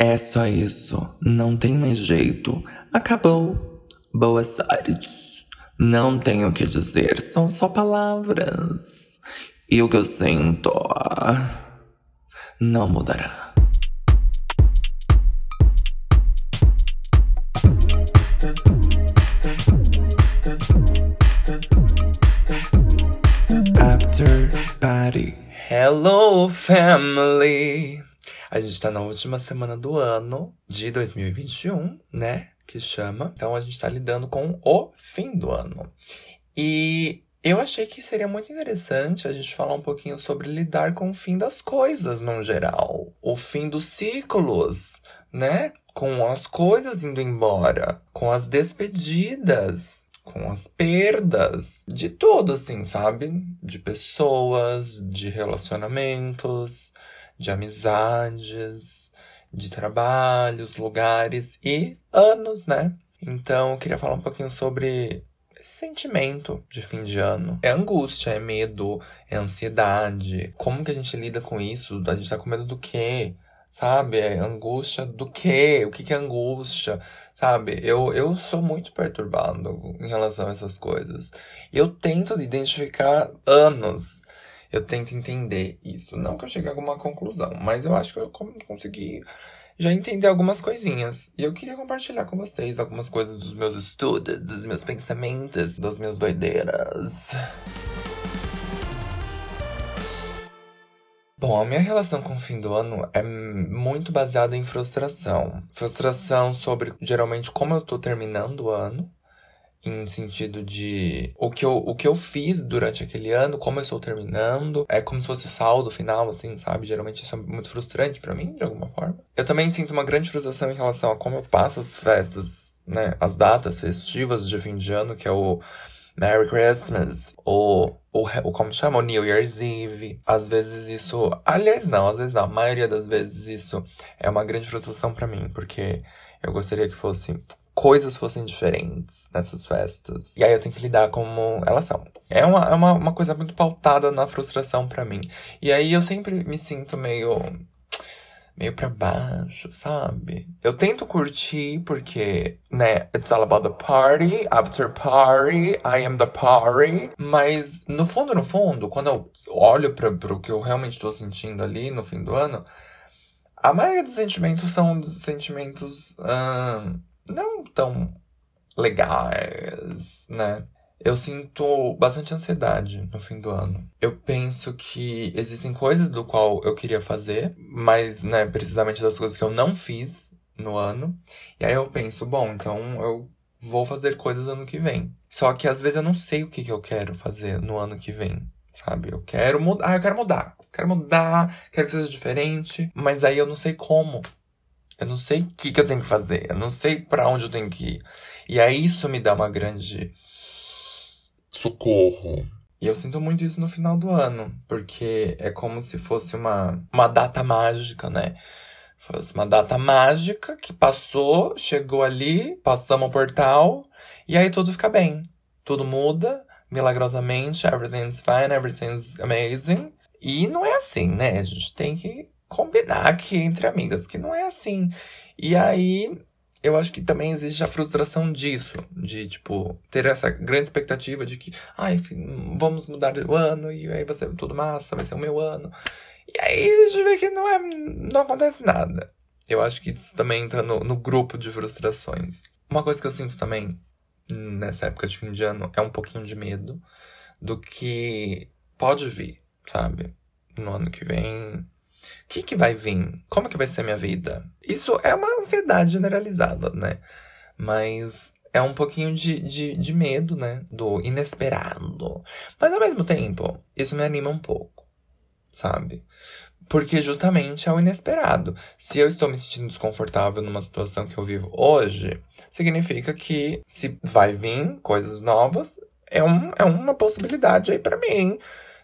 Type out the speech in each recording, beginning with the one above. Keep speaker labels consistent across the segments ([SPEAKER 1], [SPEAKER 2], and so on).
[SPEAKER 1] É só isso. Não tem mais jeito. Acabou. Boa sorte. Não tenho o que dizer, são só palavras. E o que eu sinto não mudará. After Party. Hello, family! A gente tá na última semana do ano de 2021, né? Que chama. Então a gente tá lidando com o fim do ano. E eu achei que seria muito interessante a gente falar um pouquinho sobre lidar com o fim das coisas no geral. O fim dos ciclos, né? Com as coisas indo embora, com as despedidas, com as perdas, de tudo, assim, sabe? De pessoas, de relacionamentos, de amizades, de trabalhos, lugares e anos, né? Então, eu queria falar um pouquinho sobre esse sentimento de fim de ano. É angústia, é medo, é ansiedade. Como que a gente lida com isso? A gente tá com medo do quê? Sabe? É angústia do quê? O que, que é angústia? Sabe? Eu, eu sou muito perturbado em relação a essas coisas. Eu tento identificar anos eu tento entender isso. Não que eu chegue a alguma conclusão, mas eu acho que eu consegui já entender algumas coisinhas. E eu queria compartilhar com vocês algumas coisas dos meus estudos, dos meus pensamentos, das minhas doideiras. Bom, a minha relação com o fim do ano é muito baseada em frustração. Frustração sobre geralmente como eu tô terminando o ano em sentido de o que, eu, o que eu fiz durante aquele ano, como eu estou terminando. É como se fosse o saldo final, assim, sabe? Geralmente isso é muito frustrante para mim, de alguma forma. Eu também sinto uma grande frustração em relação a como eu passo as festas, né? As datas festivas de fim de ano, que é o Merry Christmas, ou o, o como chama? O New Year's Eve. Às vezes isso. Aliás, não, às vezes não. A maioria das vezes isso é uma grande frustração para mim, porque eu gostaria que fosse coisas fossem diferentes nessas festas. E aí eu tenho que lidar como elas são. É uma, é uma, uma coisa muito pautada na frustração para mim. E aí eu sempre me sinto meio. meio pra baixo, sabe? Eu tento curtir porque, né, it's all about the party, after party, I am the party. Mas no fundo, no fundo, quando eu olho pra, pro que eu realmente tô sentindo ali no fim do ano. A maioria dos sentimentos são sentimentos não tão legais, né? Eu sinto bastante ansiedade no fim do ano. Eu penso que existem coisas do qual eu queria fazer, mas, né, precisamente das coisas que eu não fiz no ano. E aí eu penso, bom, então eu vou fazer coisas ano que vem. Só que às vezes eu não sei o que, que eu quero fazer no ano que vem, sabe? Eu quero mudar, ah, eu quero mudar. Quero mudar, quero que seja diferente, mas aí eu não sei como. Eu não sei o que, que eu tenho que fazer. Eu não sei para onde eu tenho que ir. E aí isso me dá uma grande. Socorro. E eu sinto muito isso no final do ano. Porque é como se fosse uma, uma data mágica, né? Fosse uma data mágica que passou, chegou ali, passamos o portal. E aí tudo fica bem. Tudo muda, milagrosamente. Everything's fine, everything's amazing. E não é assim, né? A gente tem que combinar aqui entre amigas, que não é assim. E aí, eu acho que também existe a frustração disso, de, tipo, ter essa grande expectativa de que, ai, vamos mudar o ano e aí vai ser tudo massa, vai ser o meu ano. E aí a gente vê que não é, não acontece nada. Eu acho que isso também entra no, no grupo de frustrações. Uma coisa que eu sinto também nessa época de fim de ano é um pouquinho de medo do que pode vir, sabe? No ano que vem, o que, que vai vir? Como que vai ser a minha vida? Isso é uma ansiedade generalizada, né? Mas é um pouquinho de, de, de medo, né? Do inesperado. Mas ao mesmo tempo, isso me anima um pouco, sabe? Porque justamente é o inesperado. Se eu estou me sentindo desconfortável numa situação que eu vivo hoje, significa que se vai vir coisas novas, é, um, é uma possibilidade aí para mim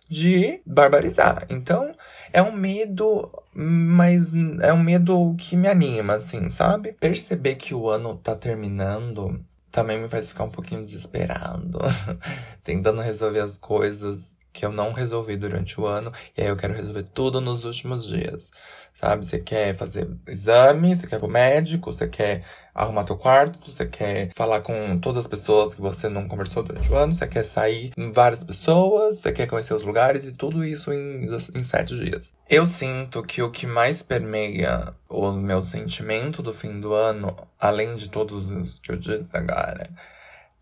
[SPEAKER 1] de barbarizar. Então, é um medo, mas é um medo que me anima, assim, sabe? Perceber que o ano tá terminando também me faz ficar um pouquinho desesperado, tentando resolver as coisas que eu não resolvi durante o ano, e aí eu quero resolver tudo nos últimos dias. Sabe? Você quer fazer exame, você quer ir pro médico, você quer arrumar teu quarto, você quer falar com todas as pessoas que você não conversou durante o ano, você quer sair com várias pessoas, você quer conhecer os lugares e tudo isso em, em sete dias. Eu sinto que o que mais permeia o meu sentimento do fim do ano, além de todos os que eu disse agora,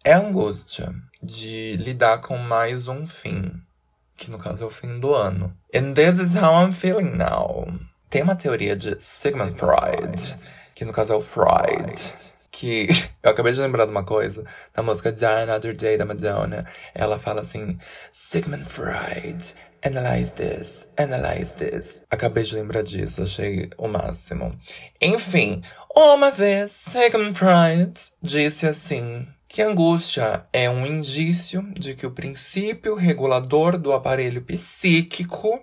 [SPEAKER 1] é a angústia de lidar com mais um fim que no caso é o fim do ano. And this is how I'm feeling now. Tem uma teoria de Sigmund Freud, que no caso é o Freud, que eu acabei de lembrar de uma coisa, na música Die Another Day da Madonna, ela fala assim, Sigmund Freud, analyze this, analyze this. Acabei de lembrar disso, achei o máximo. Enfim, uma vez Sigmund Freud disse assim, que angústia é um indício de que o princípio regulador do aparelho psíquico,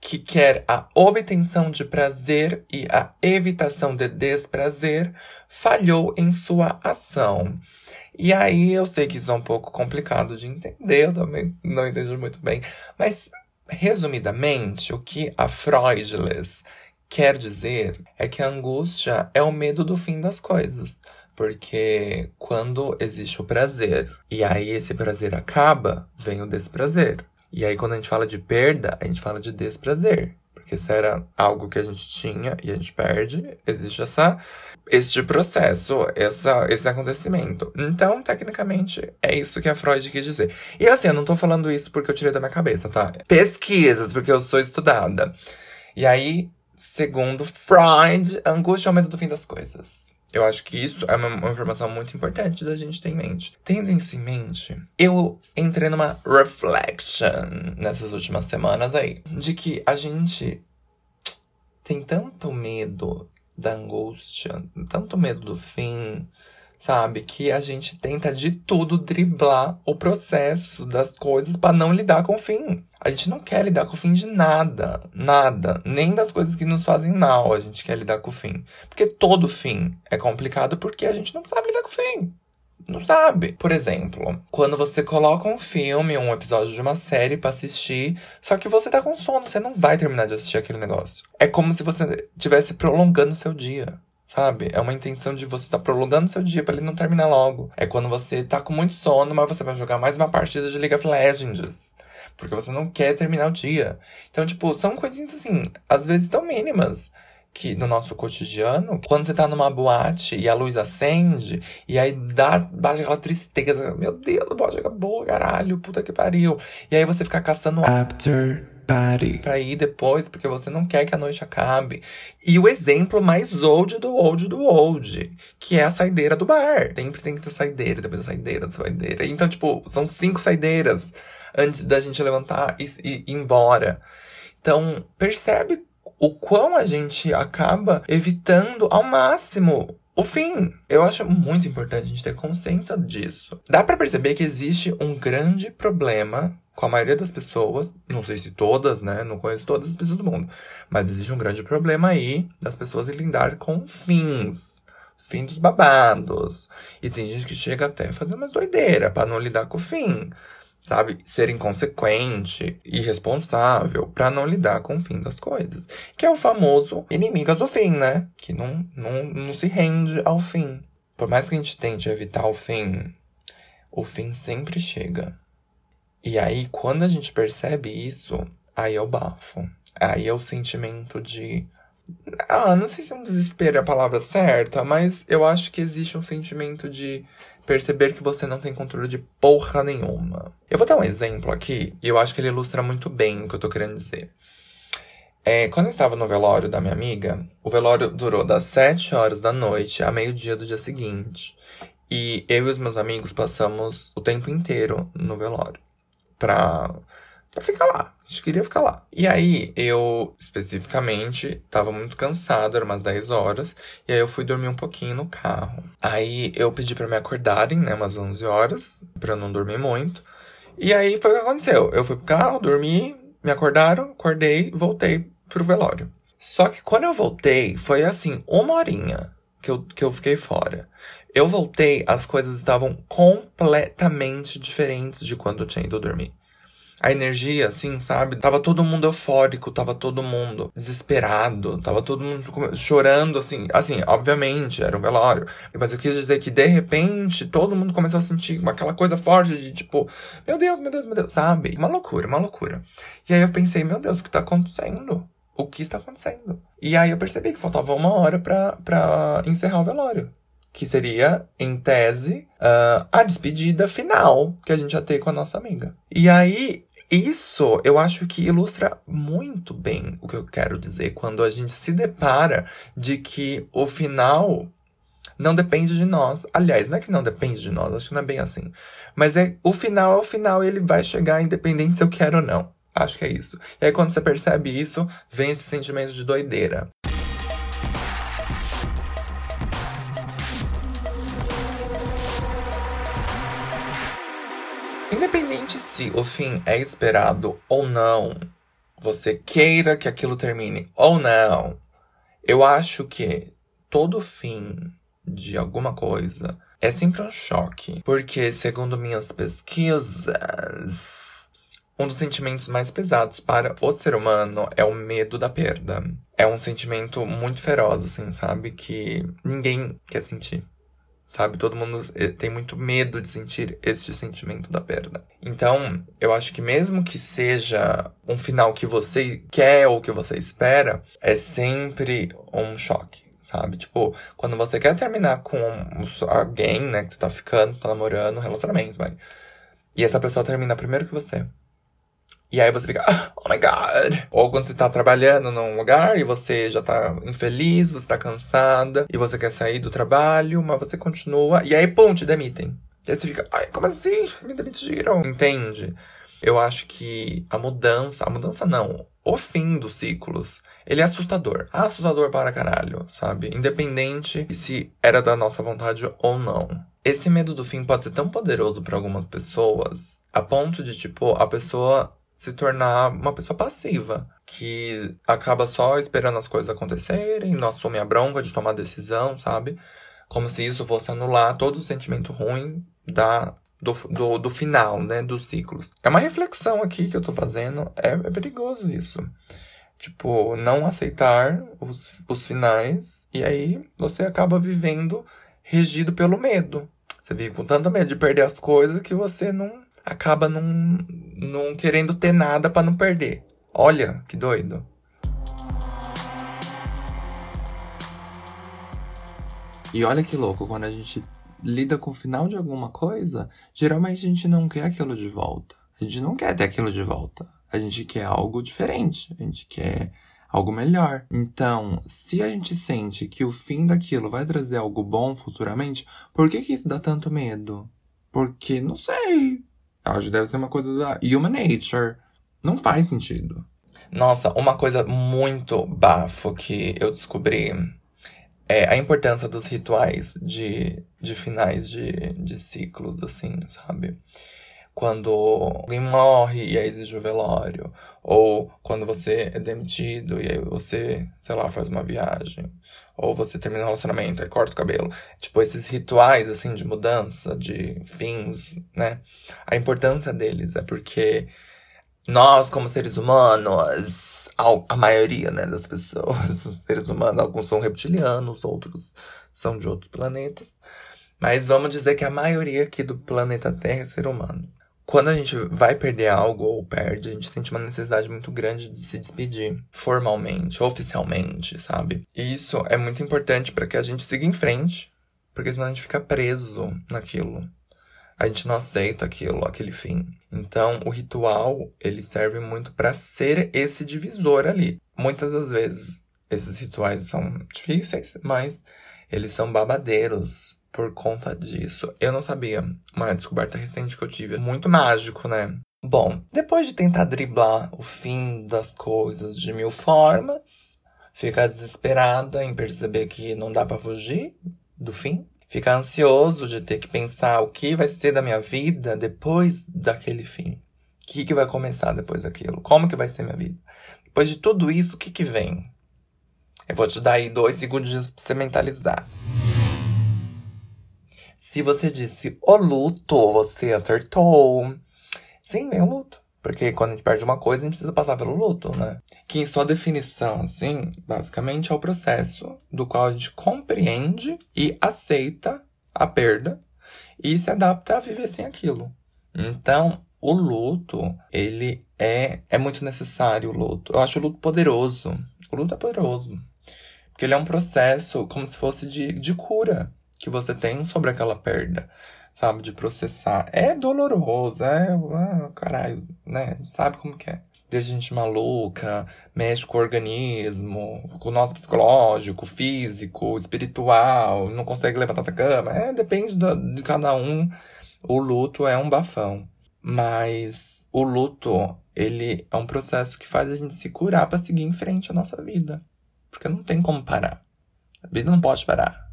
[SPEAKER 1] que quer a obtenção de prazer e a evitação de desprazer, falhou em sua ação. E aí eu sei que isso é um pouco complicado de entender, eu também não entendi muito bem, mas resumidamente, o que a Freudless quer dizer é que a angústia é o medo do fim das coisas. Porque quando existe o prazer e aí esse prazer acaba, vem o desprazer. E aí quando a gente fala de perda, a gente fala de desprazer. Porque se era algo que a gente tinha e a gente perde, existe essa, este processo, essa, esse acontecimento. Então, tecnicamente, é isso que a Freud quis dizer. E assim, eu não tô falando isso porque eu tirei da minha cabeça, tá? Pesquisas, porque eu sou estudada. E aí, segundo Freud, angústia é o medo do fim das coisas. Eu acho que isso é uma, informação muito importante da gente ter em mente. Tendo isso em mente, eu entrei numa reflection nessas últimas semanas aí, de que a gente tem tanto medo da angústia, tanto medo do fim, sabe? Que a gente tenta de tudo driblar o processo das coisas para não lidar com o fim. A gente não quer lidar com o fim de nada, nada, nem das coisas que nos fazem mal, a gente quer lidar com o fim. Porque todo fim é complicado porque a gente não sabe lidar com o fim. Não sabe. Por exemplo, quando você coloca um filme, um episódio de uma série para assistir, só que você tá com sono, você não vai terminar de assistir aquele negócio. É como se você estivesse prolongando o seu dia. Sabe? É uma intenção de você estar tá prolongando seu dia para ele não terminar logo. É quando você tá com muito sono, mas você vai jogar mais uma partida de League of Legends. Porque você não quer terminar o dia. Então, tipo, são coisinhas assim, às vezes tão mínimas que no nosso cotidiano, quando você tá numa boate e a luz acende, e aí dá, bate aquela tristeza. Meu Deus, a boate acabou, caralho, puta que pariu. E aí você fica caçando after Pare. Pra ir depois, porque você não quer que a noite acabe. E o exemplo mais old do old do old, que é a saideira do bar. Sempre tem que ter saideira, depois a saideira, a saideira. Então, tipo, são cinco saideiras antes da gente levantar e, e ir embora. Então, percebe o quão a gente acaba evitando ao máximo o fim. Eu acho muito importante a gente ter consciência disso. Dá para perceber que existe um grande problema com a maioria das pessoas, não sei se todas, né? Não conheço todas as pessoas do mundo, mas existe um grande problema aí das pessoas em lidar com fins. Fim dos babados. E tem gente que chega até a fazer umas doideiras para não lidar com o fim. Sabe? Ser inconsequente, irresponsável, para não lidar com o fim das coisas. Que é o famoso inimigas do fim, né? Que não, não, não se rende ao fim. Por mais que a gente tente evitar o fim, o fim sempre chega. E aí, quando a gente percebe isso, aí é o bafo. Aí é o sentimento de. Ah, não sei se é um desespero é a palavra certa, mas eu acho que existe um sentimento de perceber que você não tem controle de porra nenhuma. Eu vou dar um exemplo aqui, e eu acho que ele ilustra muito bem o que eu tô querendo dizer. É, quando eu estava no velório da minha amiga, o velório durou das 7 horas da noite a meio-dia do dia seguinte. E eu e os meus amigos passamos o tempo inteiro no velório pra, pra ficar lá. A gente queria ficar lá. E aí, eu, especificamente, tava muito cansado, era umas 10 horas. E aí, eu fui dormir um pouquinho no carro. Aí, eu pedi para me acordarem, né, umas 11 horas, pra eu não dormir muito. E aí, foi o que aconteceu. Eu fui pro carro, dormi, me acordaram, acordei, voltei pro velório. Só que quando eu voltei, foi assim, uma horinha que eu, que eu fiquei fora. Eu voltei, as coisas estavam completamente diferentes de quando eu tinha ido dormir. a energia, assim, sabe? Tava todo mundo eufórico, tava todo mundo desesperado, tava todo mundo chorando, assim. Assim, obviamente, era um velório. Mas eu quis dizer que, de repente, todo mundo começou a sentir aquela coisa forte de tipo, meu Deus, meu Deus, meu Deus, sabe? Uma loucura, uma loucura. E aí eu pensei, meu Deus, o que tá acontecendo? O que está acontecendo? E aí eu percebi que faltava uma hora pra, pra encerrar o velório que seria, em tese, uh, a despedida final que a gente ia ter com a nossa amiga. E aí, isso eu acho que ilustra muito bem o que eu quero dizer quando a gente se depara de que o final não depende de nós. Aliás, não é que não depende de nós, acho que não é bem assim. Mas é o final é o final, ele vai chegar independente se eu quero ou não. Acho que é isso. E aí, quando você percebe isso, vem esse sentimento de doideira. Se o fim é esperado ou não, você queira que aquilo termine ou não, eu acho que todo fim de alguma coisa é sempre um choque. Porque, segundo minhas pesquisas, um dos sentimentos mais pesados para o ser humano é o medo da perda. É um sentimento muito feroz, assim, sabe? Que ninguém quer sentir sabe? Todo mundo eh, tem muito medo de sentir este sentimento da perda. Então, eu acho que mesmo que seja um final que você quer ou que você espera, é sempre um choque. Sabe? Tipo, quando você quer terminar com alguém, né, que tu tá ficando, tu tá namorando, relacionamento, vai. E essa pessoa termina primeiro que você. E aí você fica, ah, oh my god. Ou quando você tá trabalhando num lugar e você já tá infeliz, você tá cansada e você quer sair do trabalho, mas você continua. E aí, pum, te demitem. E aí você fica, ai, como assim? Me demitiram. Entende? Eu acho que a mudança, a mudança não, o fim dos ciclos, ele é assustador. É assustador para caralho, sabe? Independente se era da nossa vontade ou não. Esse medo do fim pode ser tão poderoso para algumas pessoas, a ponto de, tipo, a pessoa se tornar uma pessoa passiva, que acaba só esperando as coisas acontecerem, não assume a bronca de tomar decisão, sabe? Como se isso fosse anular todo o sentimento ruim da do, do, do final, né, dos ciclos. É uma reflexão aqui que eu tô fazendo, é, é perigoso isso. Tipo, não aceitar os, os finais, e aí você acaba vivendo regido pelo medo. Você vive com tanto medo de perder as coisas que você não acaba não, não querendo ter nada para não perder. Olha que doido. E olha que louco, quando a gente lida com o final de alguma coisa, geralmente a gente não quer aquilo de volta. A gente não quer ter aquilo de volta. A gente quer algo diferente. A gente quer algo melhor. Então, se a gente sente que o fim daquilo vai trazer algo bom futuramente, por que que isso dá tanto medo? Porque, não sei. Acho que deve ser uma coisa da human nature. Não faz sentido. Nossa, uma coisa muito bafo que eu descobri é a importância dos rituais de, de finais de, de ciclos, assim, sabe? Quando alguém morre e aí exige o velório, ou quando você é demitido e aí você, sei lá, faz uma viagem, ou você termina um relacionamento e corta o cabelo. Tipo, esses rituais, assim, de mudança, de fins, né? A importância deles é porque nós, como seres humanos, a maioria, né, das pessoas, seres humanos, alguns são reptilianos, outros são de outros planetas. Mas vamos dizer que a maioria aqui do planeta Terra é ser humano quando a gente vai perder algo ou perde, a gente sente uma necessidade muito grande de se despedir formalmente, oficialmente, sabe? E isso é muito importante para que a gente siga em frente, porque senão a gente fica preso naquilo. A gente não aceita aquilo, aquele fim. Então, o ritual, ele serve muito para ser esse divisor ali. Muitas das vezes, esses rituais são difíceis, mas eles são babadeiros por conta disso. Eu não sabia. Uma descoberta recente que eu tive. Muito mágico, né? Bom, depois de tentar driblar o fim das coisas de mil formas, ficar desesperada em perceber que não dá para fugir do fim, ficar ansioso de ter que pensar o que vai ser da minha vida depois daquele fim. O que, que vai começar depois daquilo? Como que vai ser minha vida? Depois de tudo isso, o que que vem? Eu vou te dar aí dois segundos pra você mentalizar. Se você disse o luto, você acertou. Sim, vem o luto. Porque quando a gente perde uma coisa, a gente precisa passar pelo luto, né? Que em sua definição, assim, basicamente é o processo do qual a gente compreende e aceita a perda e se adapta a viver sem aquilo. Então, o luto, ele é, é muito necessário, o luto. Eu acho o luto poderoso. O luto é poderoso. Porque ele é um processo como se fosse de, de cura que você tem sobre aquela perda sabe? De processar. É doloroso, é. Ah, caralho, né? Sabe como que é. A gente maluca, mexe com o organismo, com o nosso psicológico, físico, espiritual, não consegue levantar da cama. É, depende de cada um. O luto é um bafão. Mas o luto, ele é um processo que faz a gente se curar para seguir em frente a nossa vida. Porque não tem como parar. A vida não pode parar.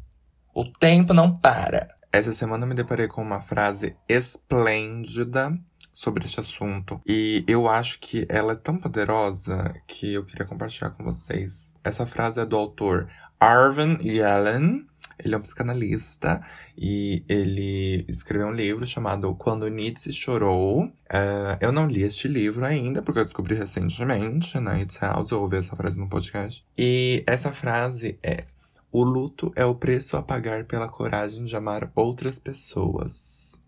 [SPEAKER 1] O tempo não para. Essa semana eu me deparei com uma frase esplêndida sobre este assunto. E eu acho que ela é tão poderosa que eu queria compartilhar com vocês. Essa frase é do autor Arvin Yellen. Ele é um psicanalista e ele escreveu um livro chamado Quando Nietzsche Chorou. Uh, eu não li este livro ainda, porque eu descobri recentemente na It's House, eu ouvi essa frase no podcast. E essa frase é: o luto é o preço a pagar pela coragem de amar outras pessoas.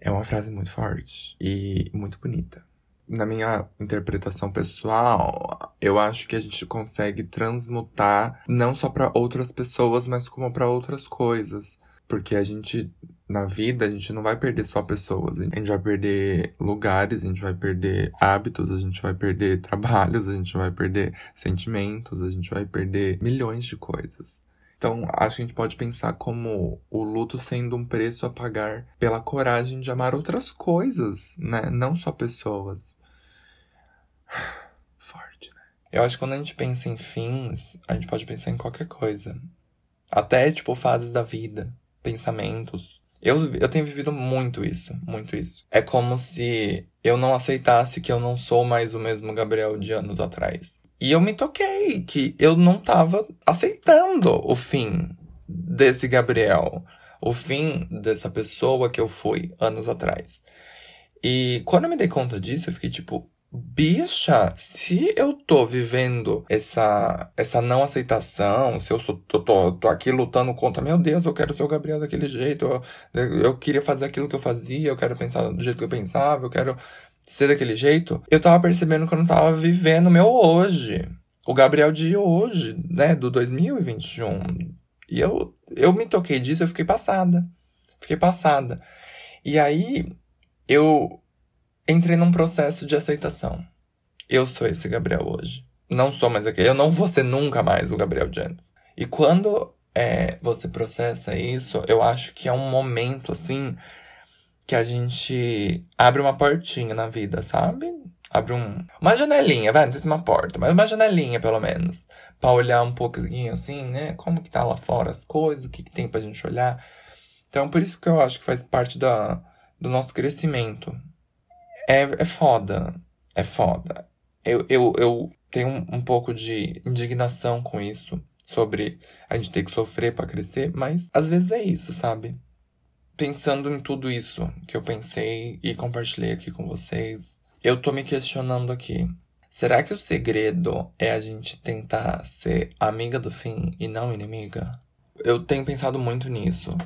[SPEAKER 1] É uma frase muito forte e muito bonita. Na minha interpretação pessoal, eu acho que a gente consegue transmutar não só para outras pessoas, mas como para outras coisas. Porque a gente, na vida, a gente não vai perder só pessoas. A gente vai perder lugares, a gente vai perder hábitos, a gente vai perder trabalhos, a gente vai perder sentimentos, a gente vai perder milhões de coisas. Então, acho que a gente pode pensar como o luto sendo um preço a pagar pela coragem de amar outras coisas, né? Não só pessoas. Forte, né? Eu acho que quando a gente pensa em fins, a gente pode pensar em qualquer coisa. Até, tipo, fases da vida, pensamentos. Eu, eu tenho vivido muito isso, muito isso. É como se eu não aceitasse que eu não sou mais o mesmo Gabriel de anos atrás. E eu me toquei que eu não tava aceitando o fim desse Gabriel, o fim dessa pessoa que eu fui anos atrás. E quando eu me dei conta disso, eu fiquei tipo, bicha, se eu tô vivendo essa, essa não aceitação, se eu sou, tô, tô, tô aqui lutando contra, meu Deus, eu quero ser o Gabriel daquele jeito, eu, eu queria fazer aquilo que eu fazia, eu quero pensar do jeito que eu pensava, eu quero ser daquele jeito, eu tava percebendo que eu não tava vivendo o meu hoje. O Gabriel de hoje, né, do 2021. E eu, eu me toquei disso, eu fiquei passada. Fiquei passada. E aí, eu entrei num processo de aceitação. Eu sou esse Gabriel hoje. Não sou mais aquele. Eu não vou ser nunca mais o Gabriel de antes. E quando é, você processa isso, eu acho que é um momento, assim, que a gente abre uma portinha na vida, sabe? Abre um, uma janelinha, vai, não sei se uma porta, mas uma janelinha pelo menos. Pra olhar um pouquinho assim, né? Como que tá lá fora as coisas, o que, que tem pra gente olhar. Então, por isso que eu acho que faz parte da, do nosso crescimento. É, é foda. É foda. Eu, eu, eu tenho um, um pouco de indignação com isso. Sobre a gente ter que sofrer para crescer, mas às vezes é isso, sabe? Pensando em tudo isso que eu pensei e compartilhei aqui com vocês, eu tô me questionando aqui. Será que o segredo é a gente tentar ser amiga do fim e não inimiga? Eu tenho pensado muito nisso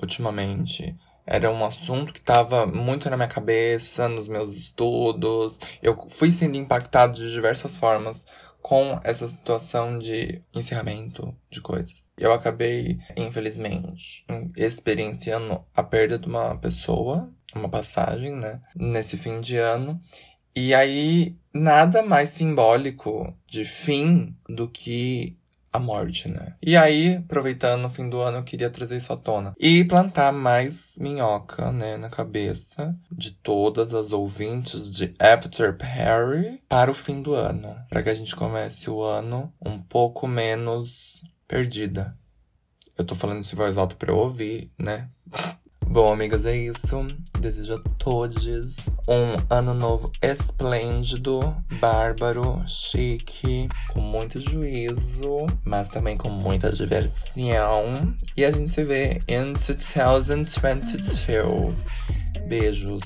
[SPEAKER 1] ultimamente. Era um assunto que estava muito na minha cabeça, nos meus estudos. Eu fui sendo impactado de diversas formas com essa situação de encerramento de coisas. Eu acabei, infelizmente, experienciando a perda de uma pessoa, uma passagem, né, nesse fim de ano. E aí, nada mais simbólico de fim do que a morte, né? E aí, aproveitando o fim do ano, eu queria trazer isso à tona. E plantar mais minhoca, né, na cabeça de todas as ouvintes de After Perry para o fim do ano. Para que a gente comece o ano um pouco menos perdida. Eu tô falando isso em voz alta pra eu ouvir, né? Bom, amigas, é isso. Desejo a todos um ano novo esplêndido, bárbaro, chique, com muito juízo, mas também com muita diversão. E a gente se vê em 2022. Beijos.